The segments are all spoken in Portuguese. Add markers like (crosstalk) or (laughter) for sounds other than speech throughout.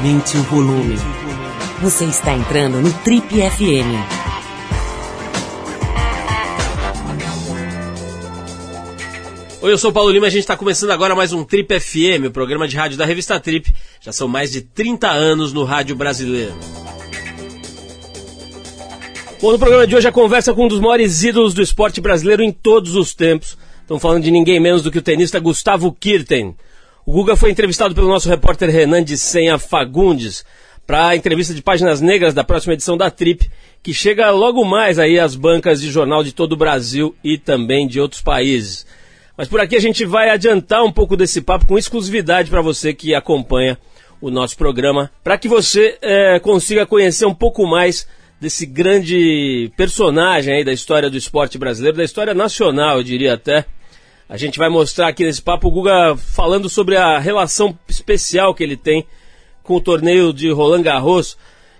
Aumente o volume. Você está entrando no Trip FM. Oi, eu sou o Paulo Lima e a gente está começando agora mais um Trip FM, o programa de rádio da revista Trip. Já são mais de 30 anos no rádio brasileiro. Bom, no programa de hoje a conversa com um dos maiores ídolos do esporte brasileiro em todos os tempos. Estamos falando de ninguém menos do que o tenista Gustavo Kirten. O Guga foi entrevistado pelo nosso repórter Renan de Senha Fagundes para a entrevista de páginas negras da próxima edição da Trip, que chega logo mais aí às bancas de jornal de todo o Brasil e também de outros países. Mas por aqui a gente vai adiantar um pouco desse papo com exclusividade para você que acompanha o nosso programa, para que você é, consiga conhecer um pouco mais desse grande personagem aí da história do esporte brasileiro, da história nacional, eu diria até. A gente vai mostrar aqui nesse papo o Guga falando sobre a relação especial que ele tem com o torneio de Roland Garros,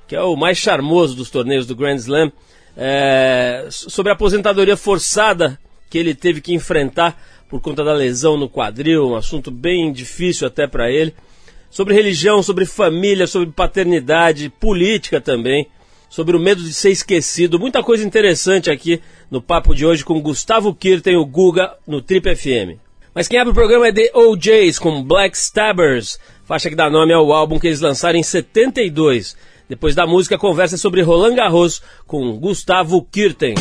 que é o mais charmoso dos torneios do Grand Slam, é, sobre a aposentadoria forçada que ele teve que enfrentar por conta da lesão no quadril, um assunto bem difícil até para ele. Sobre religião, sobre família, sobre paternidade, política também sobre o medo de ser esquecido. Muita coisa interessante aqui no papo de hoje com Gustavo Kirten, o Guga, no Trip FM. Mas quem abre o programa é The OJs com Black Stabbers, faixa que dá nome ao álbum que eles lançaram em 72. Depois da música, conversa sobre Roland Garros com Gustavo Kirten.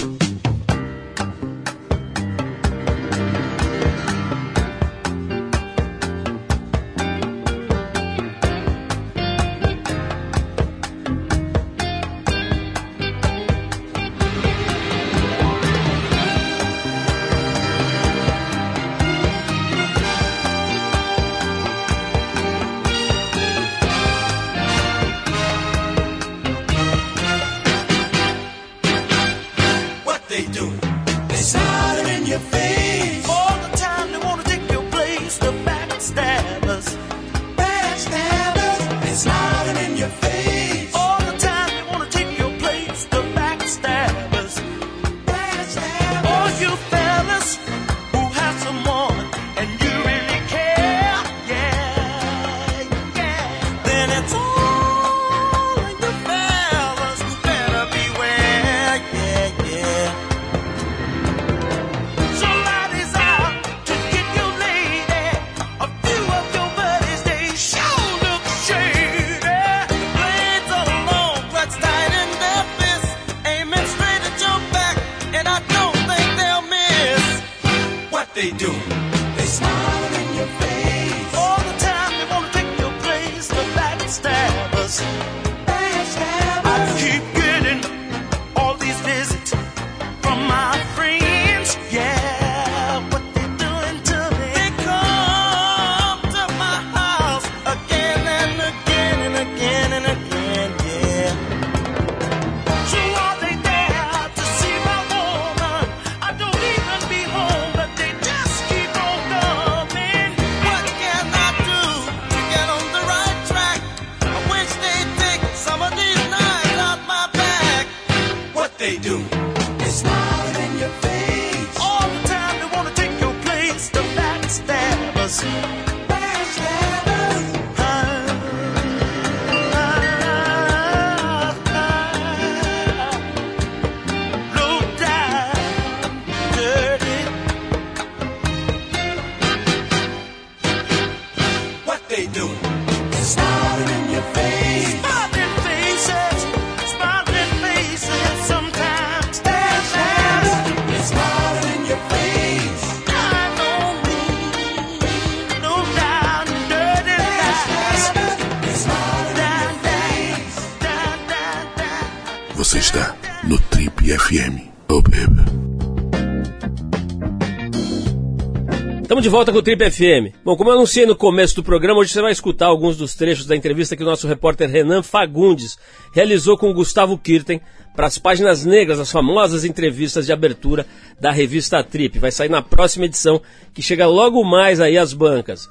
De volta com o Trip FM. Bom, como eu anunciei no começo do programa, hoje você vai escutar alguns dos trechos da entrevista que o nosso repórter Renan Fagundes realizou com o Gustavo Kirten para as páginas negras, as famosas entrevistas de abertura da revista Trip. Vai sair na próxima edição, que chega logo mais aí às bancas.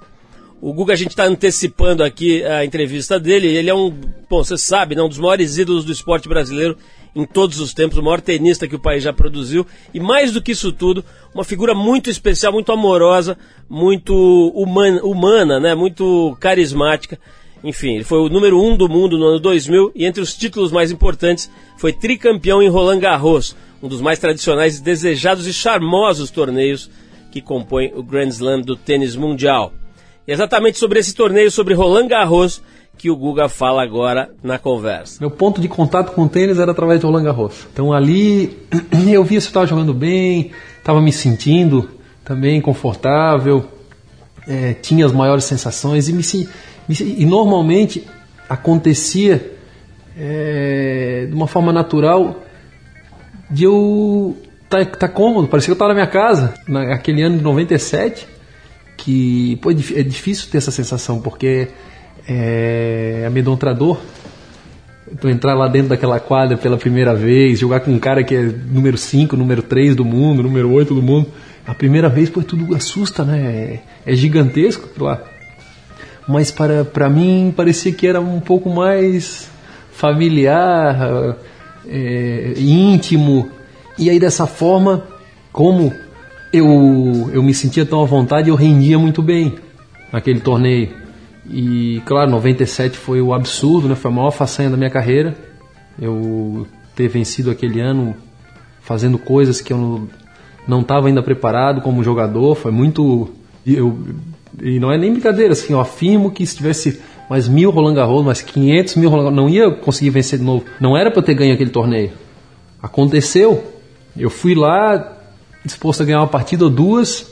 O Guga, a gente está antecipando aqui a entrevista dele. Ele é um, bom, você sabe, né, um dos maiores ídolos do esporte brasileiro em todos os tempos, o maior tenista que o país já produziu. E mais do que isso tudo, uma figura muito especial, muito amorosa, muito humana, humana né? muito carismática. Enfim, ele foi o número um do mundo no ano 2000 e entre os títulos mais importantes foi tricampeão em Roland Garros, um dos mais tradicionais, desejados e charmosos torneios que compõem o Grand Slam do tênis mundial. E exatamente sobre esse torneio, sobre Roland Garros, que o Guga fala agora na conversa. Meu ponto de contato com o tênis era através de Roland Garros. Então ali (clears throat) eu via se eu estava jogando bem, estava me sentindo também confortável, é, tinha as maiores sensações e, me, e normalmente acontecia é, de uma forma natural de eu estar tá, tá cômodo, parecia que eu estava na minha casa, naquele ano de 97, que pô, é, é difícil ter essa sensação, porque é amedrontador tu entrar lá dentro daquela quadra pela primeira vez, jogar com um cara que é número 5, número 3 do mundo, número 8 do mundo. A primeira vez, pô, tudo assusta, né? É, é gigantesco lá. Mas para, para mim parecia que era um pouco mais familiar, é, íntimo. E aí dessa forma, como eu, eu me sentia tão à vontade, eu rendia muito bem naquele torneio. E claro, 97 foi o absurdo, né? Foi a maior façanha da minha carreira. Eu ter vencido aquele ano fazendo coisas que eu não estava ainda preparado como jogador, foi muito eu e não é nem brincadeira, assim, eu afirmo que se tivesse mais mil Roland Garros, mais 500 mil Roland Garros, não ia conseguir vencer de novo. Não era para eu ter ganho aquele torneio. Aconteceu. Eu fui lá disposto a ganhar uma partida ou duas.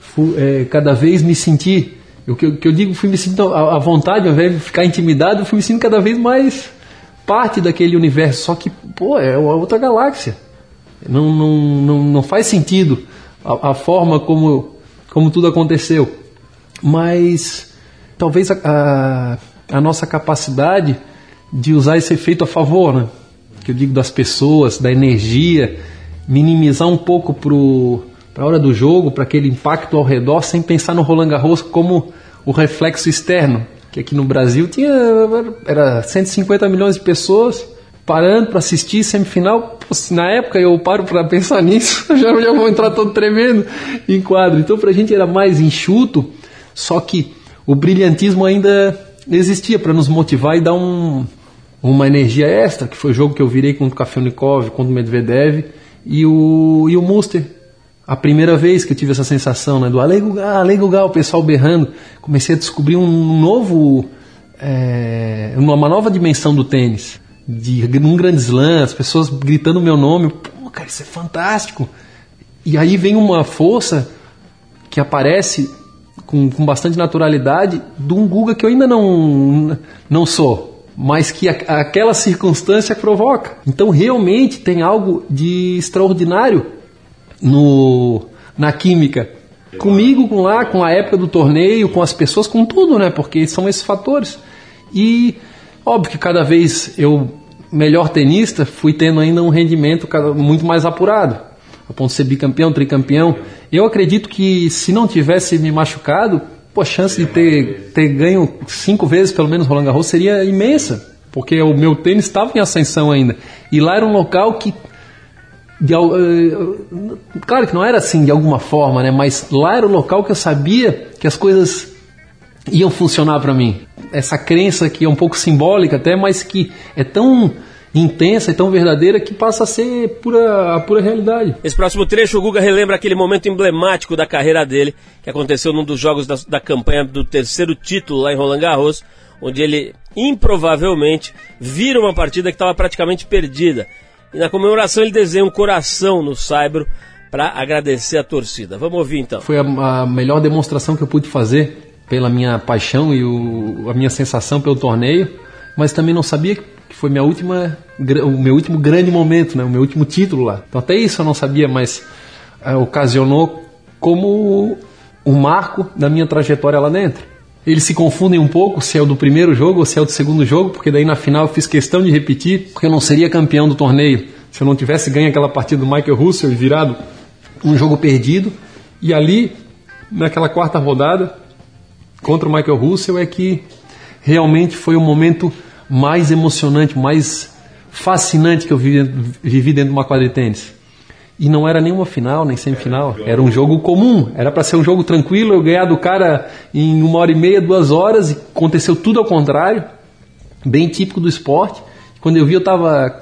Fui, é, cada vez me senti o que, que, eu digo, fui me sentindo à vontade, ao invés de ficar intimidado, fui me sentindo cada vez mais parte daquele universo. Só que, pô, é outra galáxia. Não, não, não, não faz sentido a, a forma como, como tudo aconteceu. Mas talvez a, a, a, nossa capacidade de usar esse efeito a favor, né? que eu digo das pessoas, da energia, minimizar um pouco pro para a hora do jogo, para aquele impacto ao redor, sem pensar no Roland Garros como o reflexo externo, que aqui no Brasil tinha era 150 milhões de pessoas parando para assistir semifinal. Pô, na época eu paro para pensar nisso, (laughs) já, já vou entrar todo tremendo em quadro. Então para a gente era mais enxuto, só que o brilhantismo ainda existia para nos motivar e dar um, uma energia extra, que foi o jogo que eu virei contra o Kafelnikov, contra o Medvedev e o, e o Muster a primeira vez que eu tive essa sensação né, do Alego Gal, o pessoal berrando, comecei a descobrir um novo, é, uma nova dimensão do tênis. De um grande slam, as pessoas gritando meu nome, pô, cara, isso é fantástico. E aí vem uma força que aparece com, com bastante naturalidade de um Guga que eu ainda não, não sou, mas que a, aquela circunstância provoca. Então realmente tem algo de extraordinário no, na química. Comigo, com lá, com a época do torneio, com as pessoas, com tudo, né? Porque são esses fatores. E óbvio que cada vez eu, melhor tenista, fui tendo ainda um rendimento muito mais apurado. A ponto de ser bicampeão, tricampeão. Eu acredito que se não tivesse me machucado, pô, a chance de ter, ter ganho cinco vezes pelo menos Roland Garros seria imensa. Porque o meu tênis estava em ascensão ainda. E lá era um local que de, uh, claro que não era assim de alguma forma, né? Mas lá era o local que eu sabia que as coisas iam funcionar para mim. Essa crença que é um pouco simbólica até, mas que é tão intensa e tão verdadeira que passa a ser pura, a pura realidade. Esse próximo trecho, o Guga relembra aquele momento emblemático da carreira dele, que aconteceu num dos jogos da, da campanha do terceiro título lá em Roland Garros, onde ele improvavelmente vira uma partida que estava praticamente perdida e na comemoração ele desenha um coração no Saibro para agradecer a torcida. Vamos ouvir então. Foi a, a, melhor demonstração que eu pude fazer pela minha paixão e o, a minha sensação pelo torneio, mas também não sabia que foi minha última, o meu último grande momento, né, o meu último título lá. Então até isso eu não sabia, mas é, ocasionou como o marco da minha trajetória lá dentro eles se confundem um pouco se é o do primeiro jogo ou se é o do segundo jogo, porque daí na final eu fiz questão de repetir, porque eu não seria campeão do torneio se eu não tivesse ganho aquela partida do Michael Russell e virado um jogo perdido. E ali, naquela quarta rodada, contra o Michael Russell, é que realmente foi o momento mais emocionante, mais fascinante que eu vivi, vivi dentro de uma quadra de tênis. E não era nenhuma final, nem semifinal. Era um jogo comum. Era para ser um jogo tranquilo, eu ganhar do cara em uma hora e meia, duas horas, e aconteceu tudo ao contrário. Bem típico do esporte. Quando eu vi, eu estava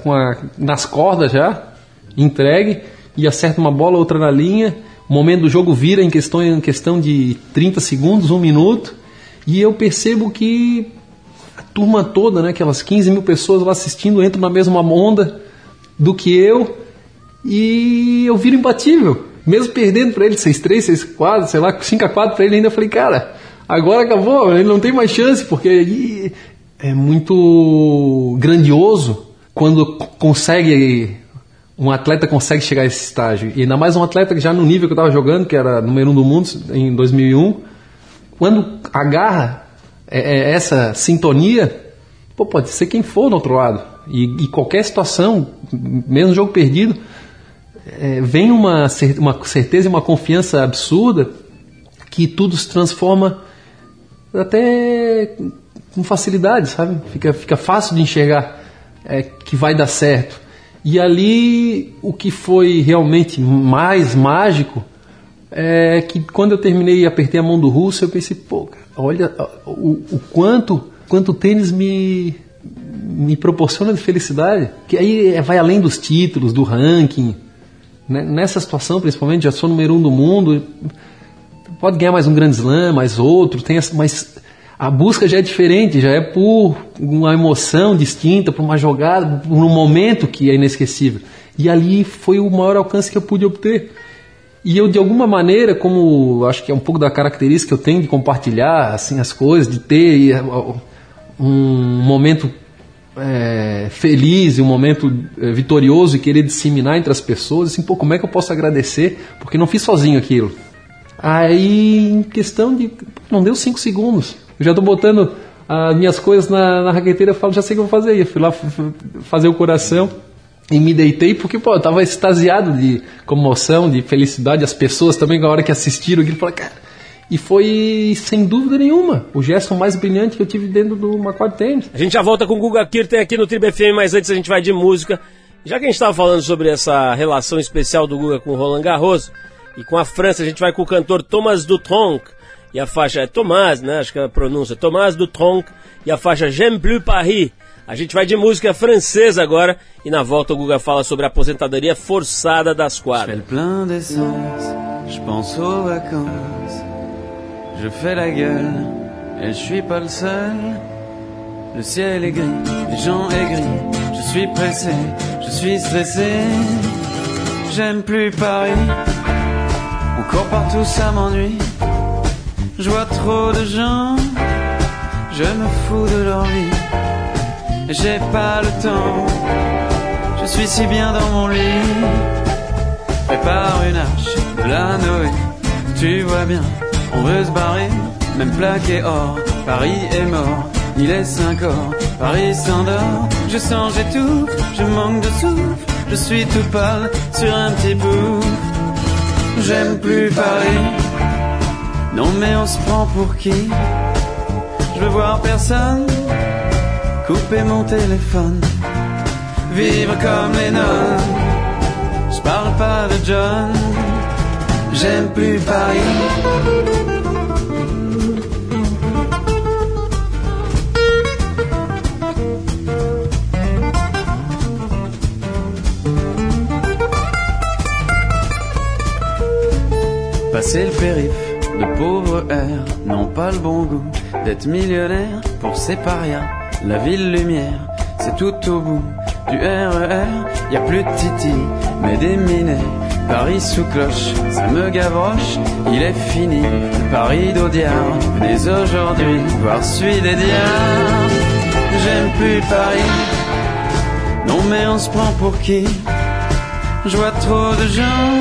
nas cordas já, entregue, e acerta uma bola, outra na linha. O momento do jogo vira em questão, em questão de 30 segundos, um minuto. E eu percebo que a turma toda, né, aquelas 15 mil pessoas lá assistindo, entram na mesma onda do que eu e eu viro imbatível. Mesmo perdendo para ele 6-3, 6-4, sei lá, 5x4 para ele ainda, falei, cara, agora acabou, ele não tem mais chance, porque é muito grandioso quando consegue um atleta consegue chegar a esse estágio. E ainda mais um atleta que já no nível que eu estava jogando, que era número um do mundo em 2001, quando agarra é, é, essa sintonia, pô, pode ser quem for do outro lado. E, e qualquer situação, mesmo jogo perdido, é, vem uma, uma certeza e uma confiança absurda que tudo se transforma até com facilidade, sabe? Fica, fica fácil de enxergar é, que vai dar certo. E ali o que foi realmente mais mágico é que quando eu terminei e apertei a mão do russo, eu pensei, pô, olha o, o quanto, quanto o tênis me, me proporciona de felicidade. Que aí é, vai além dos títulos, do ranking? Nessa situação, principalmente, já sou número um do mundo, pode ganhar mais um grande slam, mais outro, tem essa, mas a busca já é diferente, já é por uma emoção distinta, por uma jogada, por um momento que é inesquecível. E ali foi o maior alcance que eu pude obter. E eu, de alguma maneira, como acho que é um pouco da característica que eu tenho de compartilhar assim as coisas, de ter um momento é, feliz e um momento é, vitorioso e querer disseminar entre as pessoas, assim, pô, como é que eu posso agradecer? Porque não fiz sozinho aquilo. Aí, em questão de. Não deu cinco segundos. Eu já estou botando as minhas coisas na, na raqueteira, eu falo, já sei o que eu vou fazer. Eu fui lá fazer o coração e me deitei porque, pô, eu tava extasiado de comoção, de felicidade. As pessoas também, na hora que assistiram aquilo, falaram, cara, e foi, sem dúvida nenhuma, o gesto mais brilhante que eu tive dentro do Macquarie Tênis. A gente já volta com o Guga Kirten aqui no Tribe FM, mas antes a gente vai de música. Já que a gente estava falando sobre essa relação especial do Guga com o Roland Garros e com a França, a gente vai com o cantor Thomas Dutronc e a faixa é Thomas, né? Acho que é a pronúncia Thomas Dutronc e a faixa J'aime plus Paris. A gente vai de música francesa agora e na volta o Guga fala sobre a aposentadoria forçada das quadras. Je fais la gueule et je suis pas le seul. Le ciel est gris, les gens aigris. Je suis pressé, je suis stressé. J'aime plus Paris. Encore partout ça m'ennuie. Je vois trop de gens. Je me fous de leur vie. J'ai pas le temps. Je suis si bien dans mon lit. Prépare une arche de la Noé. Tu vois bien on veut se barrer, même plaqué or. Paris est mort, il est 5 heures. Paris s'endort, je sens, j'étouffe, je manque de souffle. Je suis tout pâle sur un petit bout. J'aime plus Paris. Non mais on se prend pour qui? Je veux voir personne. Couper mon téléphone. Vivre comme les nonnes. Je parle pas de John j'aime plus Paris. Passer le périph' de pauvres airs n'ont pas le bon goût d'être millionnaire pour ces parias. La ville lumière, c'est tout au bout du RER. E y a plus de Titi, mais des minets Paris sous cloche, ça me gavroche, il est fini. Le Paris d'Audiard, venez aujourd'hui voir celui des diables. J'aime plus Paris, non mais on se prend pour qui? Je vois trop de gens,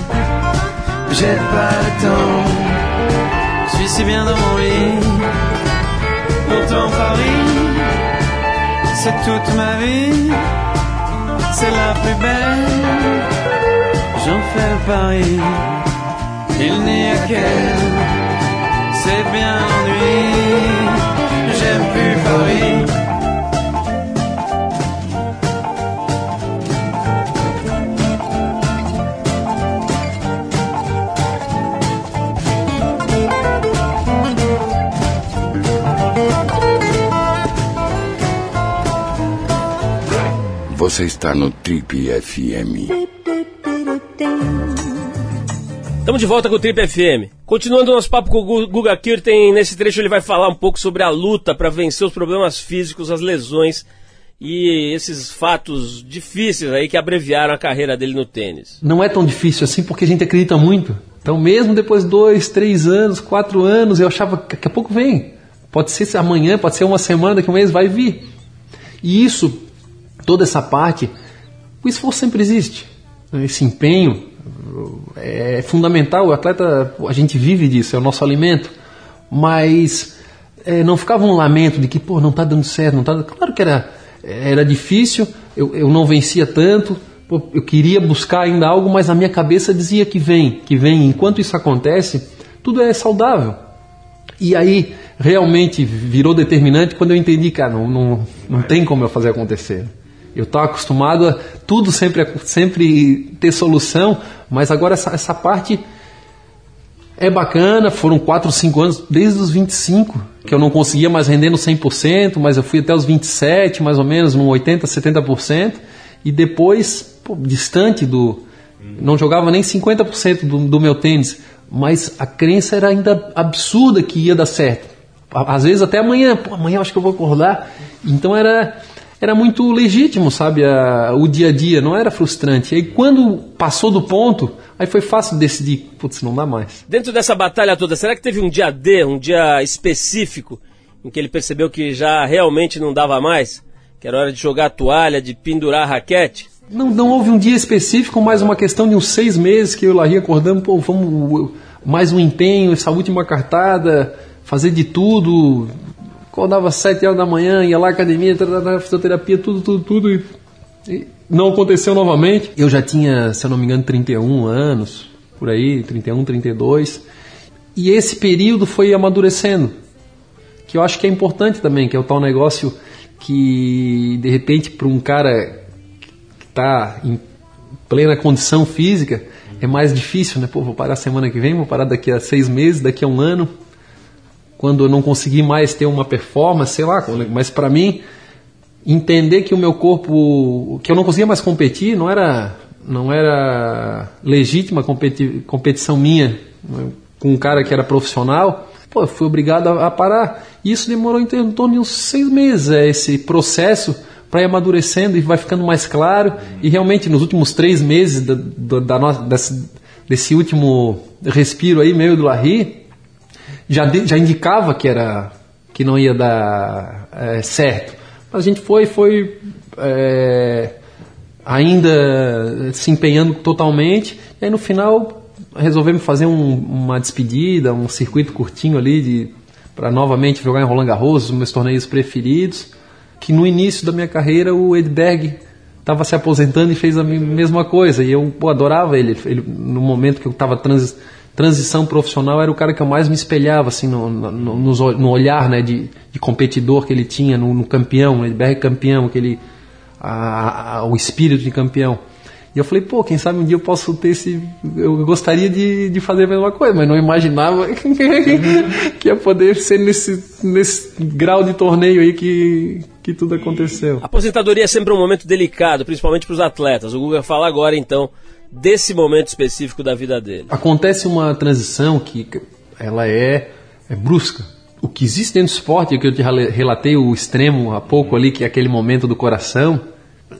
j'ai pas le temps. Je suis si bien dans mon lit. Pourtant Paris, c'est toute ma vie. C'est la plus belle. J'en fais le pari. Il n'y a qu'elle. C'est bien l'ennui. J'aime plus Paris. Você está no Trip FM. Estamos de volta com o Trip FM. Continuando nosso papo com o Guga Kirten, nesse trecho ele vai falar um pouco sobre a luta para vencer os problemas físicos, as lesões e esses fatos difíceis aí que abreviaram a carreira dele no tênis. Não é tão difícil assim porque a gente acredita muito. Então, mesmo depois de dois, três anos, quatro anos, eu achava que daqui a pouco vem. Pode ser amanhã, pode ser uma semana, daqui a um mês vai vir. E isso toda essa parte, o esforço sempre existe. Esse empenho é fundamental. O atleta, a gente vive disso, é o nosso alimento. Mas é, não ficava um lamento de que, pô, não está dando certo, não tá. Claro que era, era difícil, eu, eu não vencia tanto, pô, eu queria buscar ainda algo, mas a minha cabeça dizia que vem, que vem. Enquanto isso acontece, tudo é saudável. E aí realmente virou determinante quando eu entendi, cara, não, não, não tem como eu fazer acontecer. Eu estava acostumado a tudo sempre, sempre ter solução, mas agora essa, essa parte é bacana. Foram 4 ou 5 anos, desde os 25, que eu não conseguia mais render no 100%, mas eu fui até os 27, mais ou menos, no 80%, 70%. E depois, pô, distante do. Não jogava nem 50% do, do meu tênis, mas a crença era ainda absurda que ia dar certo. Às vezes até amanhã, pô, amanhã eu acho que eu vou acordar. Então era era muito legítimo, sabe, a, o dia a dia, não era frustrante. E aí quando passou do ponto, aí foi fácil decidir, putz, não dá mais. Dentro dessa batalha toda, será que teve um dia D, um dia específico, em que ele percebeu que já realmente não dava mais? Que era hora de jogar a toalha, de pendurar a raquete? Não, não houve um dia específico, mas uma questão de uns seis meses que eu e o Larry acordamos, pô, vamos mais um empenho, essa última cartada, fazer de tudo, acordava às 7 horas da manhã, ia lá à academia, fisioterapia, tudo, tudo, tudo. E, e não aconteceu novamente. Eu já tinha, se eu não me engano, 31 anos, por aí, 31, 32. E esse período foi amadurecendo. Que eu acho que é importante também, que é o tal negócio que, de repente, para um cara que está em plena condição física, é mais difícil, né? Pô, vou parar semana que vem, vou parar daqui a seis meses, daqui a um ano quando eu não consegui mais ter uma performance, sei lá, mas para mim entender que o meu corpo, que eu não conseguia mais competir, não era não era legítima competi competição minha né, com um cara que era profissional, pô, fui obrigado a, a parar. E isso demorou em, em torno de uns seis meses, é esse processo para ir amadurecendo e vai ficando mais claro. E realmente nos últimos três meses da, da, da nossa, desse, desse último respiro aí meio do Larry, já, de, já indicava que era que não ia dar é, certo. Mas a gente foi, foi é, ainda se empenhando totalmente. E aí no final resolvemos fazer um, uma despedida, um circuito curtinho ali para novamente jogar em Roland Garros, os meus torneios preferidos. Que no início da minha carreira o Edberg estava se aposentando e fez a mesma coisa. E eu pô, adorava ele. ele. No momento que eu estava trans transição profissional era o cara que eu mais me espelhava assim no, no, no, no olhar né, de, de, competidor que ele tinha no, no campeão, ele BR campeão, aquele, a, a, o espírito de campeão. E eu falei, pô, quem sabe um dia eu posso ter esse. Eu gostaria de, de fazer a mesma coisa, mas não imaginava (laughs) que ia poder ser nesse, nesse grau de torneio aí que, que tudo aconteceu. A aposentadoria é sempre um momento delicado, principalmente para os atletas. O Guga fala agora então desse momento específico da vida dele? Acontece uma transição que ela é, é brusca. O que existe dentro do esporte, que eu te relatei o extremo há pouco ali, que é aquele momento do coração,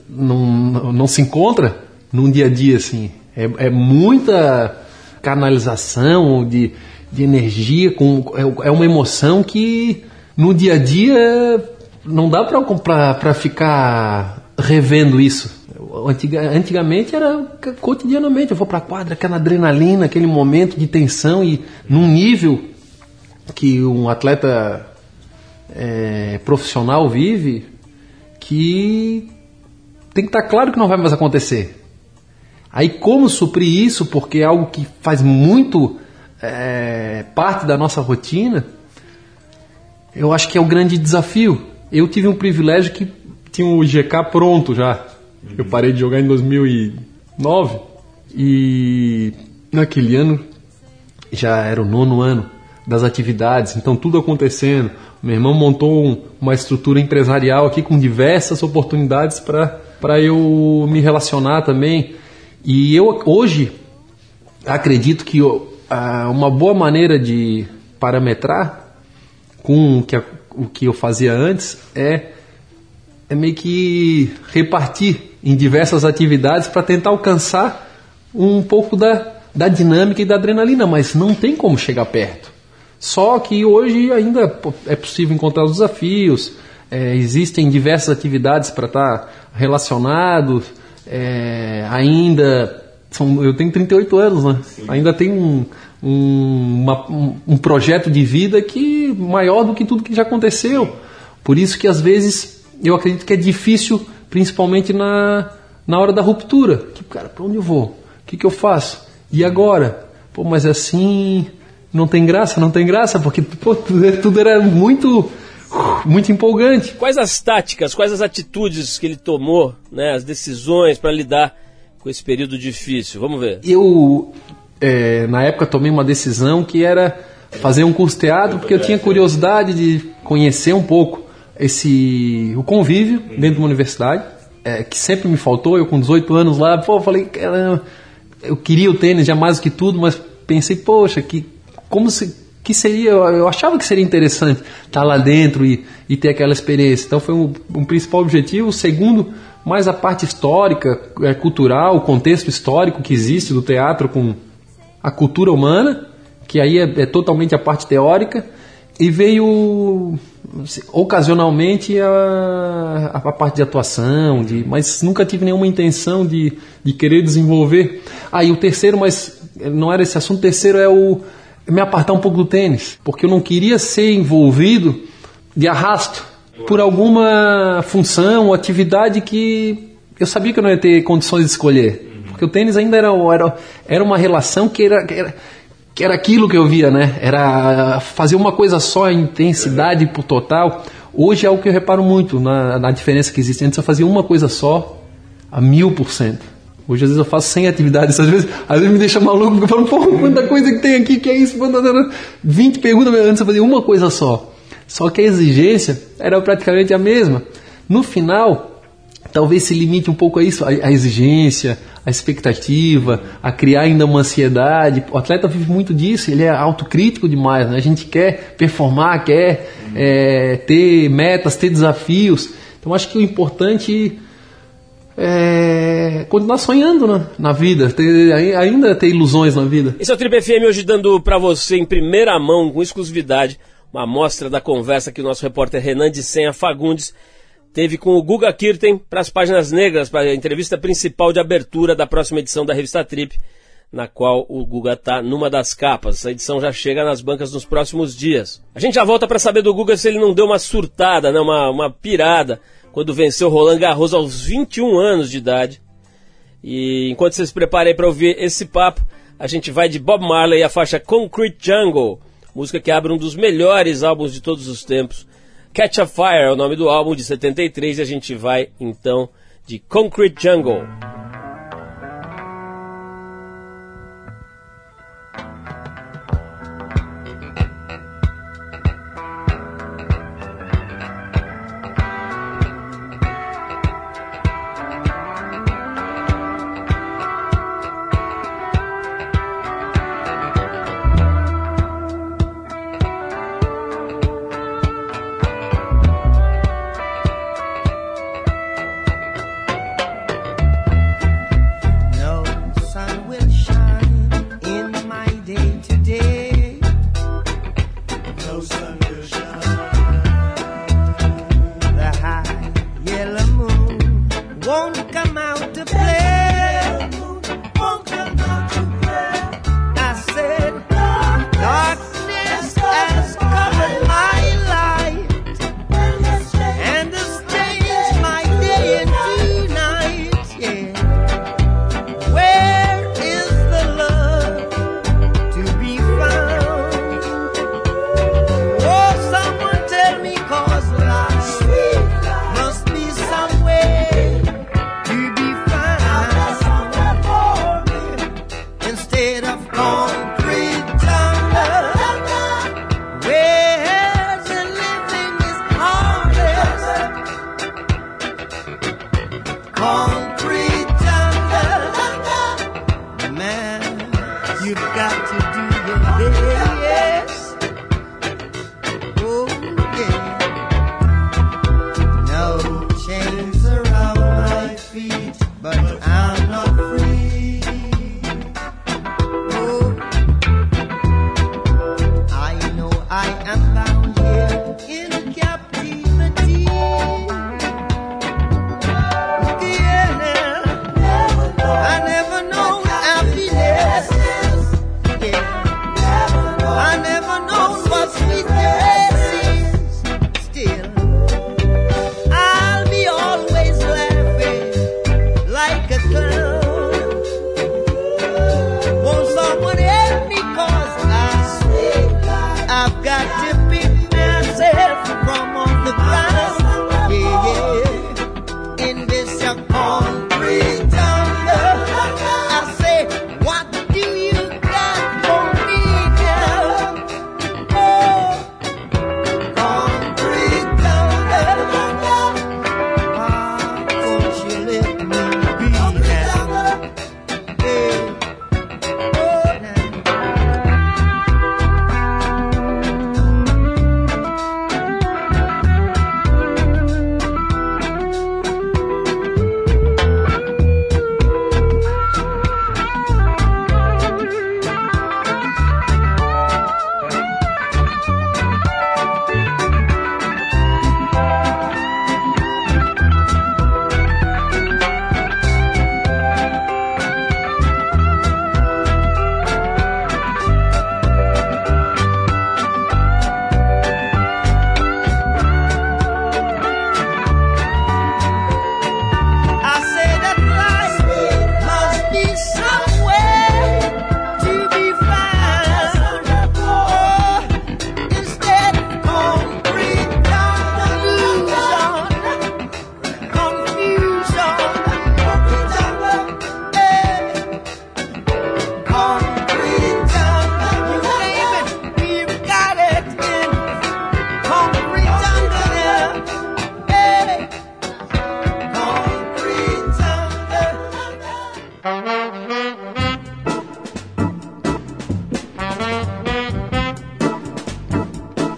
não, não se encontra num dia a dia assim. É, é muita canalização de, de energia, com, é, é uma emoção que no dia a dia não dá para ficar revendo isso Antiga, antigamente era cotidianamente, eu vou para a quadra, aquela adrenalina, aquele momento de tensão e num nível que um atleta é, profissional vive, que tem que estar tá claro que não vai mais acontecer. Aí como suprir isso, porque é algo que faz muito é, parte da nossa rotina, eu acho que é o grande desafio. Eu tive um privilégio que tinha o GK pronto já. Eu parei de jogar em 2009 e naquele ano já era o nono ano das atividades, então tudo acontecendo. Meu irmão montou um, uma estrutura empresarial aqui com diversas oportunidades para eu me relacionar também. E eu hoje acredito que uma boa maneira de parametrar com o que, o que eu fazia antes é, é meio que repartir em diversas atividades para tentar alcançar um pouco da, da dinâmica e da adrenalina, mas não tem como chegar perto. Só que hoje ainda é possível encontrar os desafios, é, existem diversas atividades para estar tá relacionados, é, ainda. São, eu tenho 38 anos, né? Sim. Ainda tem um, um, uma, um projeto de vida que maior do que tudo que já aconteceu. Por isso que às vezes eu acredito que é difícil, principalmente na, na hora da ruptura. Que, cara, para onde eu vou? O que, que eu faço? E agora? Pô, mas é assim, não tem graça, não tem graça, porque pô, tudo era muito muito empolgante. Quais as táticas, quais as atitudes que ele tomou, né, as decisões para lidar com esse período difícil? Vamos ver. Eu, é, na época, tomei uma decisão que era fazer um curso de teatro, porque eu tinha curiosidade de conhecer um pouco esse o convívio dentro de uma universidade, é, que sempre me faltou. Eu, com 18 anos lá, pô, falei, caramba, eu queria o tênis já mais do que tudo, mas pensei, poxa, que como se que seria, eu achava que seria interessante estar lá dentro e, e ter aquela experiência. Então foi um, um principal objetivo. O segundo, mais a parte histórica, é, cultural, o contexto histórico que existe do teatro com a cultura humana, que aí é, é totalmente a parte teórica. E veio ocasionalmente a, a, parte de atuação, de, mas nunca tive nenhuma intenção de, de querer desenvolver. Aí ah, o terceiro, mas não era esse assunto, o terceiro é o me apartar um pouco do tênis, porque eu não queria ser envolvido de arrasto por alguma função ou atividade que eu sabia que eu não ia ter condições de escolher. Porque o tênis ainda era, era, era uma relação que era, era, que era aquilo que eu via, né? Era fazer uma coisa só, intensidade por total. Hoje é o que eu reparo muito na, na diferença que existe. Antes eu fazia uma coisa só a mil por cento. Hoje, às vezes, eu faço 100 atividades. Às vezes, às vezes me deixa maluco, porque eu falo, pô, quanta coisa que tem aqui, que é isso? 20 perguntas, antes eu fazia uma coisa só. Só que a exigência era praticamente a mesma. No final, talvez se limite um pouco a isso, a, a exigência, a expectativa, a criar ainda uma ansiedade. O atleta vive muito disso, ele é autocrítico demais. Né? A gente quer performar, quer é, ter metas, ter desafios. Então, acho que o importante é, continuar sonhando né, na vida, ter, ainda ter ilusões na vida. Esse é o Triple FM hoje dando para você em primeira mão, com exclusividade, uma amostra da conversa que o nosso repórter Renan de Senha Fagundes teve com o Guga Kirten para as páginas negras, para a entrevista principal de abertura da próxima edição da revista Trip, na qual o Guga está numa das capas. Essa edição já chega nas bancas nos próximos dias. A gente já volta para saber do Guga se ele não deu uma surtada, né, uma, uma pirada quando venceu Roland Garros aos 21 anos de idade. E enquanto vocês se preparem para ouvir esse papo, a gente vai de Bob Marley e a faixa Concrete Jungle, música que abre um dos melhores álbuns de todos os tempos. Catch a Fire é o nome do álbum de 73 e a gente vai então de Concrete Jungle.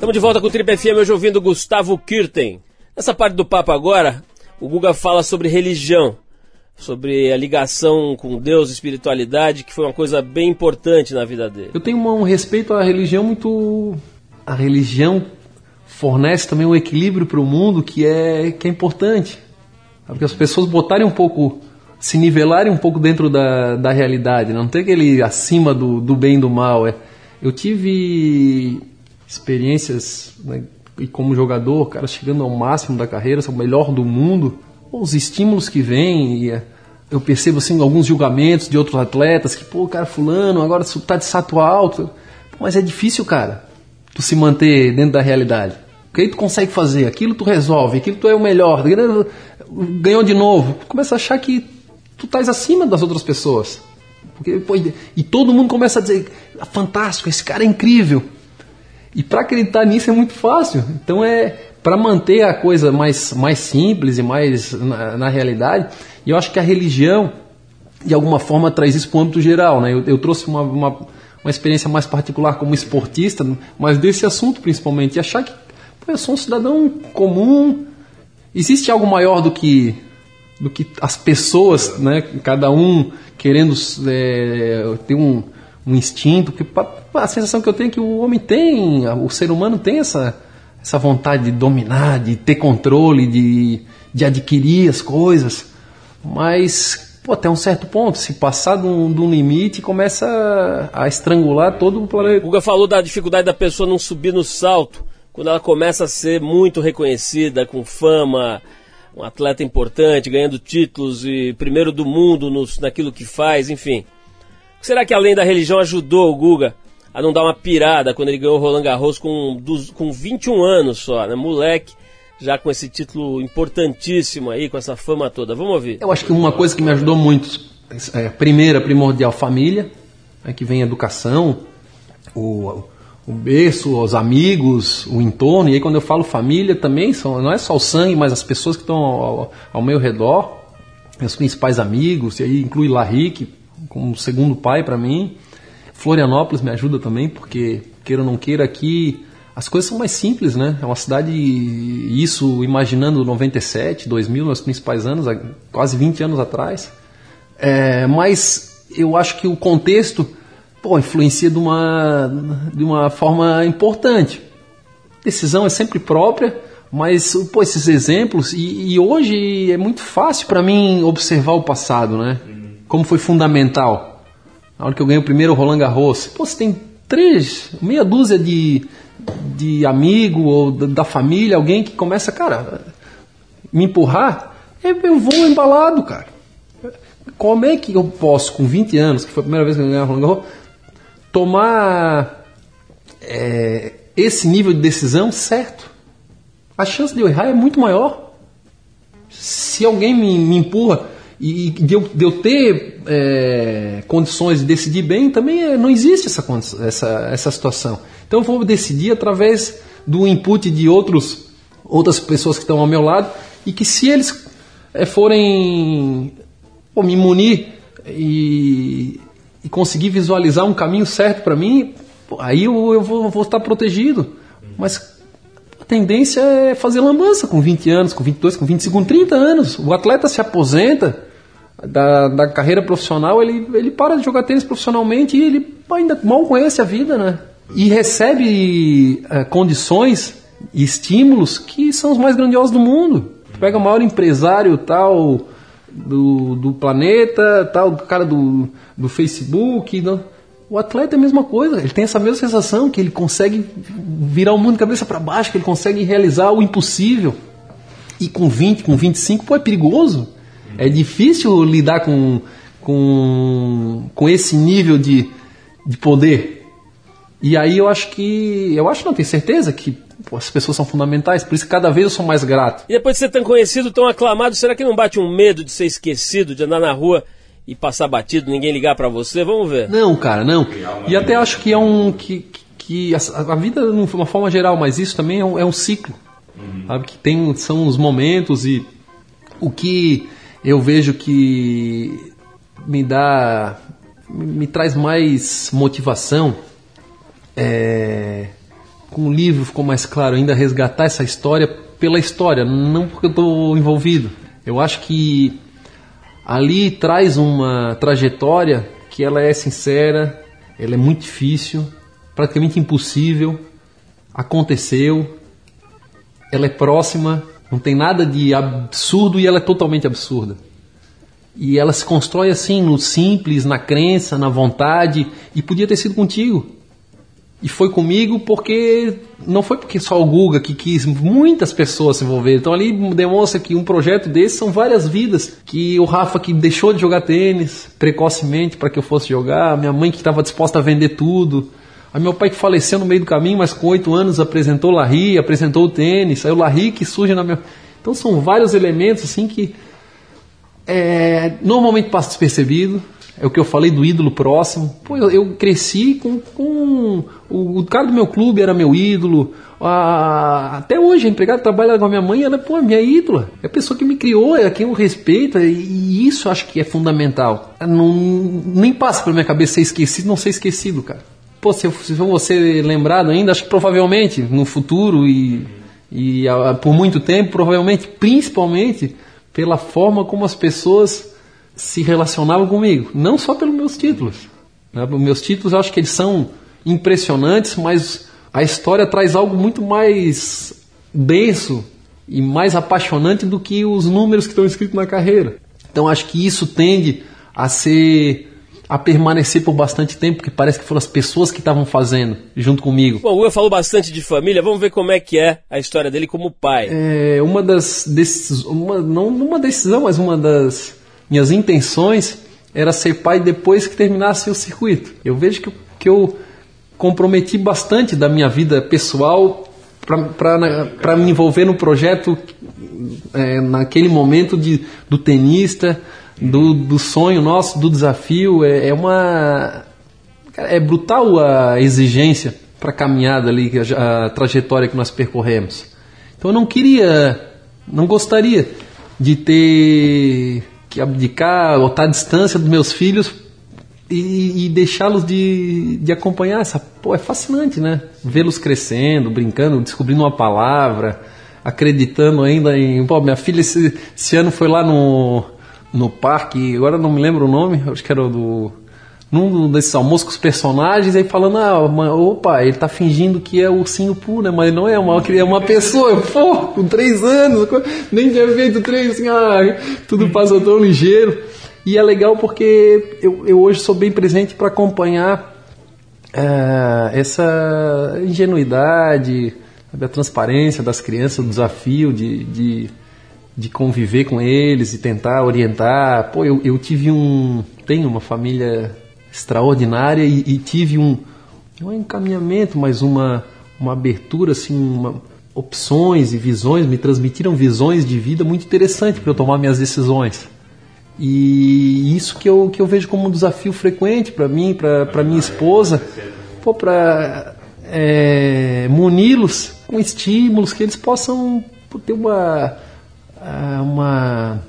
Estamos de volta com o Trip FM hoje ouvindo Gustavo Kirten. Nessa parte do papo agora, o Guga fala sobre religião, sobre a ligação com Deus, espiritualidade, que foi uma coisa bem importante na vida dele. Eu tenho um respeito à religião muito. A religião fornece também um equilíbrio para o mundo que é, que é importante. Porque as pessoas botarem um pouco. se nivelarem um pouco dentro da, da realidade, não tem aquele acima do, do bem e do mal. É. Eu tive experiências né, e como jogador, cara, chegando ao máximo da carreira, ser o melhor do mundo, os estímulos que vêm, e, é, eu percebo assim alguns julgamentos de outros atletas que, pô, cara, fulano, agora tá de salto alto. Pô, mas é difícil, cara, tu se manter dentro da realidade. O que tu consegue fazer? Aquilo tu resolve, aquilo tu é o melhor. Ganhou de novo. Tu começa a achar que tu estás acima das outras pessoas. Porque, pô, e todo mundo começa a dizer, fantástico, esse cara é incrível. E para acreditar nisso é muito fácil. Então é para manter a coisa mais, mais simples e mais na, na, realidade. E eu acho que a religião, de alguma forma, traz isso para o âmbito geral. Né? Eu, eu trouxe uma, uma, uma, experiência mais particular como esportista, mas desse assunto principalmente. E achar que pô, eu sou um cidadão comum. Existe algo maior do que do que as pessoas, né? Cada um querendo é, ter um, um instinto, porque a sensação que eu tenho é que o homem tem, o ser humano tem essa, essa vontade de dominar, de ter controle, de, de adquirir as coisas. mas pô, até um certo ponto, se passar de um, de um limite, começa a estrangular todo o planeta. Guga falou da dificuldade da pessoa não subir no salto quando ela começa a ser muito reconhecida, com fama, um atleta importante, ganhando títulos e primeiro do mundo nos, naquilo que faz, enfim. Será que além da religião ajudou o Guga a não dar uma pirada quando ele ganhou o Roland Garros com, com 21 anos só, né? Moleque, já com esse título importantíssimo aí, com essa fama toda. Vamos ouvir. Eu acho que uma coisa que me ajudou muito, é, primeira, primordial, família, né, que vem a educação, o, o berço, os amigos, o entorno. E aí quando eu falo família também, são, não é só o sangue, mas as pessoas que estão ao, ao meu redor, meus principais amigos, e aí inclui Larrique como segundo pai para mim. Florianópolis me ajuda também, porque queira ou não queira aqui as coisas são mais simples, né? É uma cidade, isso imaginando 97, 2000, meus principais anos, quase 20 anos atrás. É, mas eu acho que o contexto pô, influencia de uma, de uma forma importante. Decisão é sempre própria, mas pô, esses exemplos, e, e hoje é muito fácil para mim observar o passado, né? Como foi fundamental. Na hora que eu ganhei o primeiro Roland Garros, pô, você tem três, meia dúzia de, de amigo ou da, família, alguém que começa, cara, me empurrar, eu, vou embalado, cara. Como é que eu posso, com 20 anos, que foi a primeira vez que eu ganhei Roland Garros, tomar é, esse nível de decisão certo? A chance de eu errar é muito maior. Se alguém me, me empurra e de eu, de eu ter é, condições de decidir bem, também é, não existe essa, essa, essa situação. Então eu vou decidir através do input de outros, outras pessoas que estão ao meu lado e que se eles é, forem pô, me munir e, e conseguir visualizar um caminho certo para mim, pô, aí eu, eu vou, vou estar protegido. Mas a tendência é fazer lambança com 20 anos, com 22, com 25, com 30 anos. O atleta se aposenta da, da carreira profissional, ele, ele para de jogar tênis profissionalmente e ele ainda mal conhece a vida, né? E recebe eh, condições e estímulos que são os mais grandiosos do mundo. Tu pega o maior empresário tal do, do planeta, tal, do cara do, do Facebook. não- O atleta é a mesma coisa, ele tem essa mesma sensação que ele consegue virar o mundo cabeça para baixo, que ele consegue realizar o impossível. E com 20, com 25, pô, é perigoso. É difícil lidar com, com, com esse nível de, de poder. E aí eu acho que. Eu acho, não, tenho certeza que pô, as pessoas são fundamentais, por isso que cada vez eu sou mais grato. E depois de ser tão conhecido, tão aclamado, será que não bate um medo de ser esquecido, de andar na rua e passar batido, ninguém ligar pra você? Vamos ver. Não, cara, não. E até acho que é um. que, que- a, a vida, de uma forma geral, mas isso também é um, é um ciclo. Sabe? Que tem, são os momentos e o que eu vejo que me dá. me, me traz mais motivação. É, com o livro ficou mais claro ainda resgatar essa história pela história, não porque eu estou envolvido. Eu acho que ali traz uma trajetória que ela é sincera, ela é muito difícil, praticamente impossível, aconteceu, ela é próxima, não tem nada de absurdo e ela é totalmente absurda. E ela se constrói assim, no simples, na crença, na vontade, e podia ter sido contigo. E foi comigo porque não foi porque só o Guga que quis, muitas pessoas se envolveram. Então ali demonstra que um projeto desse são várias vidas. Que o Rafa que deixou de jogar tênis precocemente para que eu fosse jogar, minha mãe que estava disposta a vender tudo, a meu pai que faleceu no meio do caminho, mas com oito anos apresentou o Larry, apresentou o tênis, aí o Larry que surge na minha. Então são vários elementos assim que é, normalmente passa despercebido. É o que eu falei do ídolo próximo. Pô, eu, eu cresci com, com o, o cara do meu clube era meu ídolo. A- até hoje a empregada trabalha com a minha mãe, ela pô, é minha ídola. É a pessoa que me criou, é quem eu respeito, e, e isso acho que é fundamental. Não, nem passa pela minha cabeça ser esquecido, não ser esquecido, cara. Pô, se se eu lembrado ainda, acho que provavelmente no futuro e, e ah, por muito tempo, provavelmente, principalmente pela forma como as pessoas se relacionavam comigo, não só pelos meus títulos. né? Meus títulos eu acho que eles são impressionantes, mas a história traz algo muito mais denso e mais apaixonante do que os números que estão escritos na carreira. Então acho que isso tende a ser a permanecer por bastante tempo, porque parece que foram as pessoas que estavam fazendo junto comigo. Bom, o Guga falou bastante de família, vamos ver como é que é a história dele como pai. É, uma das decis... uma, não uma decisão, mas uma das minhas intenções era ser pai depois que terminasse o circuito. Eu vejo que, que eu comprometi bastante da minha vida pessoal para me envolver no projeto é, naquele momento de, do tenista, do, do sonho nosso, do desafio. É, é uma. é brutal a exigência para a caminhada ali, a, a trajetória que nós percorremos. Então eu não queria, não gostaria de ter que abdicar estar à distância dos meus filhos e, e deixá-los de, de acompanhar essa. Pô, é fascinante, né? Vê-los crescendo, brincando, descobrindo uma palavra, acreditando ainda em. Pô, minha filha esse, esse ano foi lá no, no parque, agora não me lembro o nome, acho que era do. Num desses almoços com os personagens, aí falando, ah, opa, ele tá fingindo que é o ursinho Poo, né? Mas não é uma, é uma pessoa, pô, com três anos, nem tinha feito três, assim, ah, tudo passou tão ligeiro. E é legal porque eu, eu hoje sou bem presente para acompanhar uh, essa ingenuidade, a transparência das crianças, o desafio de, de, de, conviver com eles e tentar orientar. Pô, eu, eu tive um. Tenho uma família extraordinária e, e tive um. Um encaminhamento, mas uma, uma abertura, assim, uma, opções e visões, me transmitiram visões de vida muito interessantes para eu tomar minhas decisões. E isso que eu, que eu vejo como um desafio frequente para mim, para minha esposa, para é, muni-los com estímulos que eles possam ter uma, uma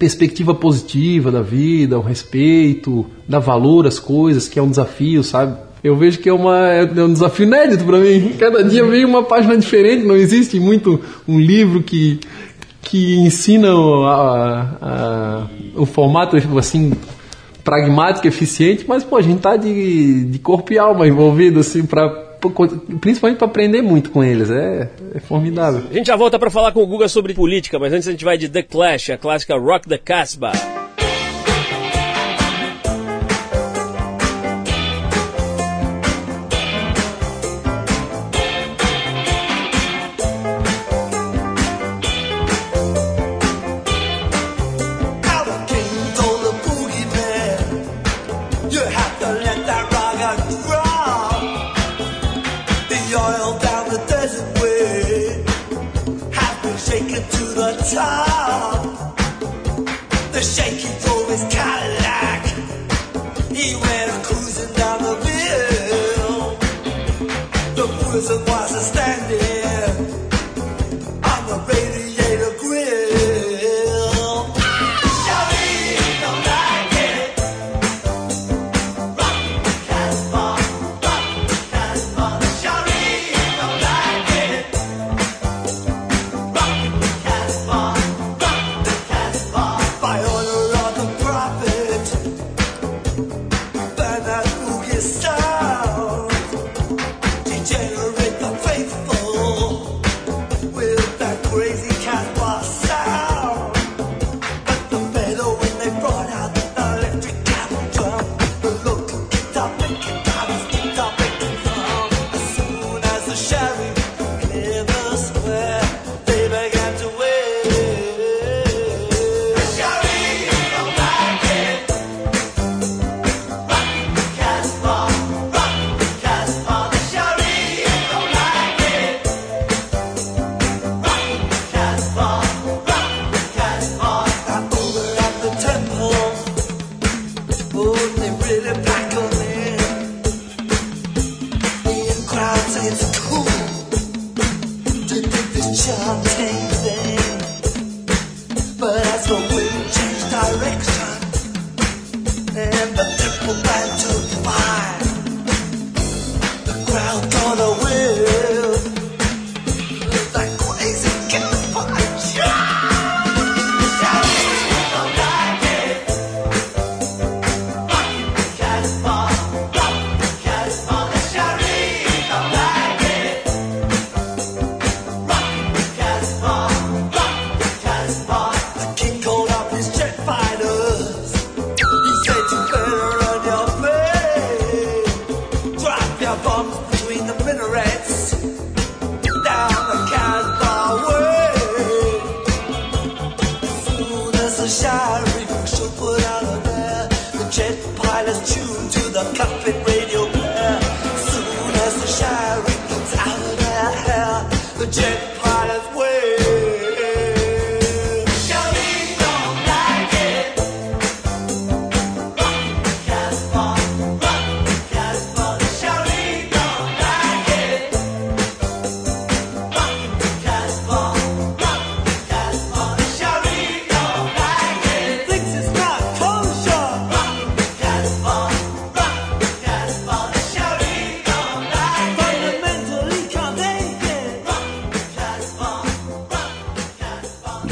perspectiva positiva da vida, o respeito, dar valor às coisas, que é um desafio, sabe? Eu vejo que é, uma, é um desafio inédito para mim. Cada dia vem uma página diferente, não existe muito um livro que que ensinam a, a, o formato assim pragmático, eficiente, mas pô, a gente tá de, de corpo e alma envolvido assim para principalmente para aprender muito com eles, é, é formidável. A gente já volta para falar com o Guga sobre política, mas antes a gente vai de The Clash, a clássica Rock the Casbah.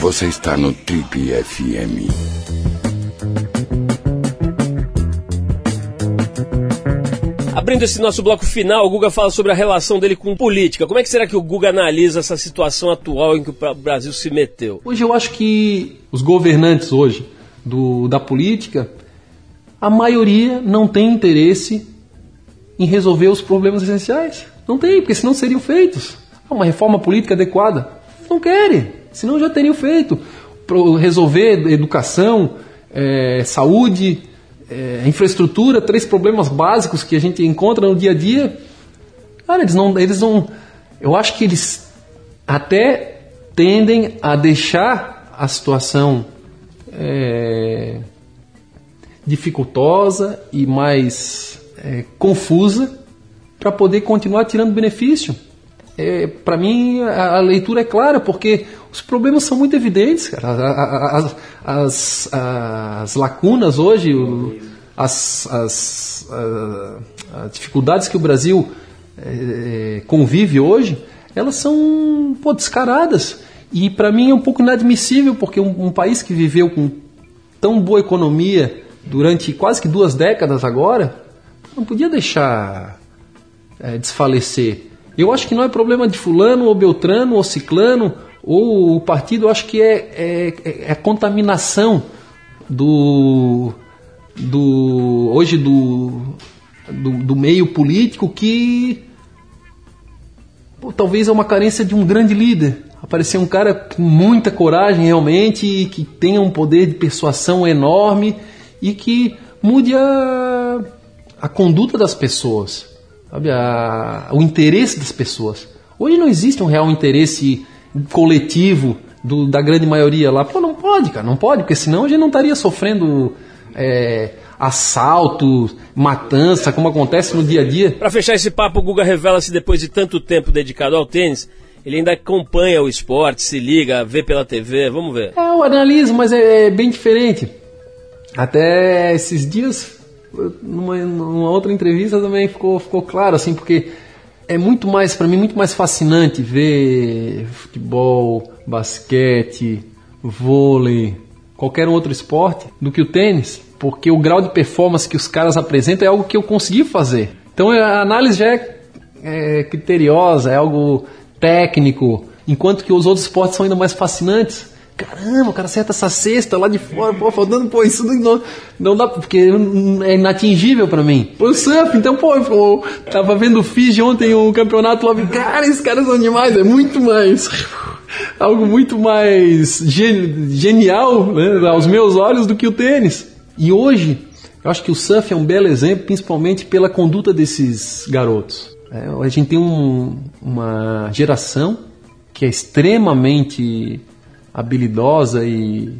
Você está no Trip FM. Abrindo esse nosso bloco final, o Guga fala sobre a relação dele com política. Como é que será que o Guga analisa essa situação atual em que o Brasil se meteu? Hoje eu acho que os governantes hoje do, da política, a maioria não tem interesse em resolver os problemas essenciais. Não tem, porque senão seriam feitos. Ah, Uma reforma política adequada. Não querem, senão já teriam feito. Resolver educação, eh, saúde, eh, infraestrutura, três problemas básicos que a gente encontra no dia a dia. Cara, eles não, eles não. Eu acho que eles até tendem a deixar a situação é, dificultosa e mais é, confusa para poder continuar tirando benefício. É, para mim, a, a leitura é clara, porque os problemas são muito evidentes. Cara. A- a- As, as, as lacunas hoje, o- as, as, dificuldades que o Brasil é, convive hoje, elas são pô, descaradas. E para mim é um pouco inadmissível, porque um, um país que viveu com tão boa economia durante quase que duas décadas agora, não podia deixar é, desfalecer. Eu acho que não é problema de fulano ou beltrano ou ciclano ou o partido, eu acho que é, é, é a contaminação do, do hoje do, do, do meio político que pô, talvez é uma carência de um grande líder. Aparecer um cara com muita coragem realmente, que tenha um poder de persuasão enorme e que mude a, a conduta das pessoas, sabe? A- o interesse das pessoas. Hoje não existe um real interesse coletivo do- da grande maioria lá. Pô, não pode, cara, não pode, porque senão a gente não estaria sofrendo é, assalto, matança, como acontece no dia a dia. Para fechar esse papo, o Guga revela se depois de tanto tempo dedicado ao tênis, ele ainda acompanha o esporte, se liga, vê pela TV, vamos ver. É, eu analiso, mas é, é bem diferente. Até esses dias, numa, numa outra entrevista também ficou, ficou claro, assim, porque é muito mais, para mim, muito mais fascinante ver futebol, basquete, vôlei, qualquer outro esporte do que o tênis, porque o grau de performance que os caras apresentam é algo que eu consegui fazer. Então a análise já é, é criteriosa, é algo técnico, enquanto que os outros esportes são ainda mais fascinantes. Caramba, o cara acerta essa cesta lá de fora, pô, faltando, pô, isso não, não dá, porque é inatingível pra mim. O surf, então, pô, tava vendo o Fiji ontem, o campeonato lá, cara, esses caras são demais, é muito mais, (laughs) algo muito mais gen- genial, né, aos meus olhos do que o tênis. E hoje, eu acho que o surf é um belo exemplo, principalmente pela conduta desses garotos. É, a gente tem um- uma geração que é extremamente habilidosa e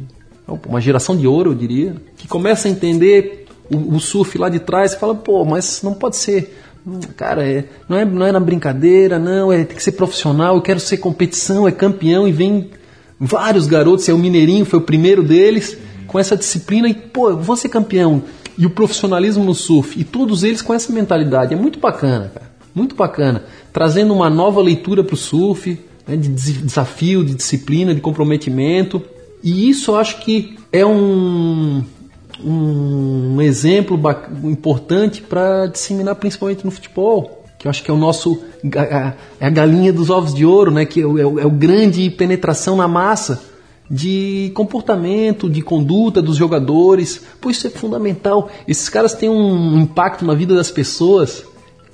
uma geração de ouro, eu diria, que começa a entender o, o surf lá de trás e fala, pô, mas não pode ser, hum, cara, é, não, é, não é na brincadeira, não, é, tem que ser profissional, eu quero ser competição, é campeão, e vem vários garotos, é o Mineirinho, foi o primeiro deles, com essa disciplina e, pô, eu vou ser campeão. E o profissionalismo no surf, e todos eles com essa mentalidade, é muito bacana, cara, muito bacana, trazendo uma nova leitura para o surf, né, de des- desafio, de disciplina, de comprometimento. E isso eu acho que é um, um exemplo importante para disseminar principalmente no futebol, que eu acho que é o nosso é a galinha dos ovos de ouro, né? Que é é o- é o grande penetração na massa de comportamento, de conduta dos jogadores. Pô, isso é fundamental. Esses caras têm um impacto na vida das pessoas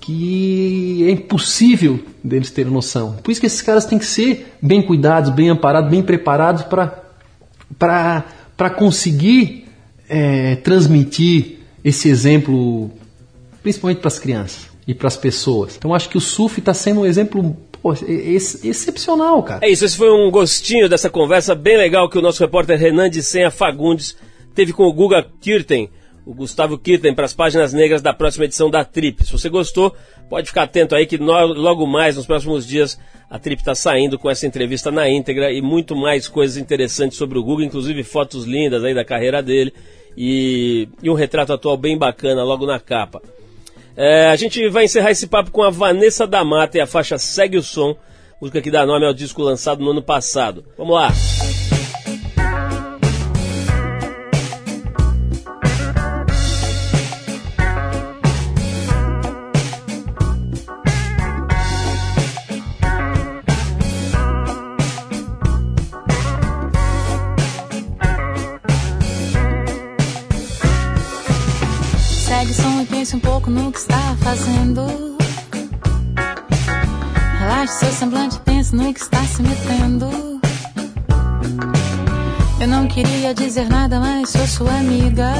que é impossível deles terem noção. Por isso que esses caras têm que ser bem cuidados, bem amparados, bem preparados para conseguir é, transmitir esse exemplo principalmente para as crianças e para as pessoas. Então acho que o surf está sendo um exemplo excepcional, cara. É isso, esse foi um gostinho dessa conversa bem legal que o nosso repórter Renan de Senha Fagundes teve com o Guga Kirten, o Gustavo Kirten, para as páginas negras da próxima edição da Trip. Se você gostou, pode ficar atento aí que logo mais, nos próximos dias, a Trip está saindo com essa entrevista na íntegra e muito mais coisas interessantes sobre o Guga, inclusive fotos lindas aí da carreira dele e, e um retrato atual bem bacana logo na capa. É, a gente vai encerrar esse papo com a Vanessa da Mata e a faixa Segue o Som, música que dá nome ao disco lançado no ano passado. Vamos lá! Pouco no que está fazendo. Relaxe seu semblante, pense no que está se metendo. Eu não queria dizer nada, mas sou sua amiga.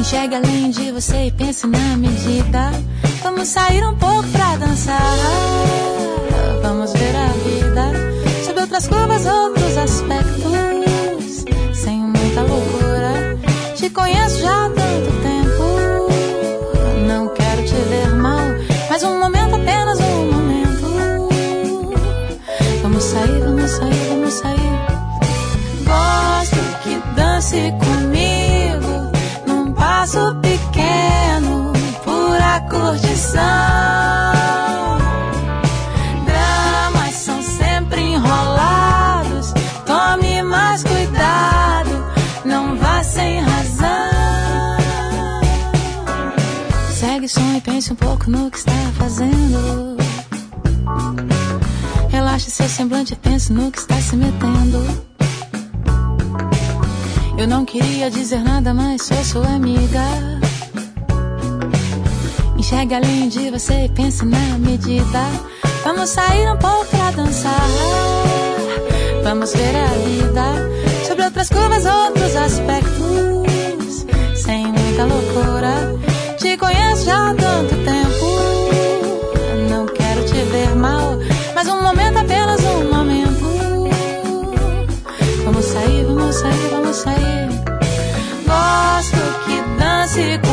Enxergue além de você e pense na medida. Vamos sair um pouco pra dançar. Vamos ver a vida sob outras curvas, outros aspectos. Sem muita loucura. Te conheço já tanto comigo num passo pequeno, pura curtição. Dramas são sempre enrolados. Tome mais cuidado, não vá sem razão. Segue o som e pense um pouco no que está fazendo. Relaxe seu semblante e pense no que está se metendo. Eu não queria dizer nada, mas sou sua amiga. Enxergue além de você pense na medida. Vamos sair um pouco pra dançar. Vamos ver a vida sobre outras curvas, outros aspectos. Sem muita loucura. Te conheço já tanto que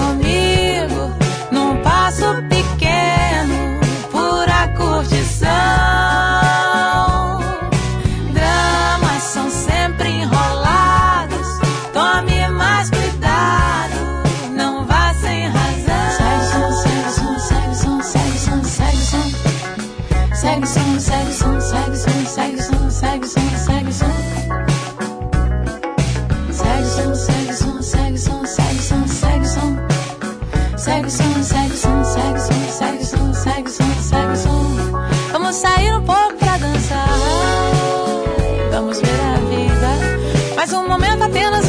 momento, apenas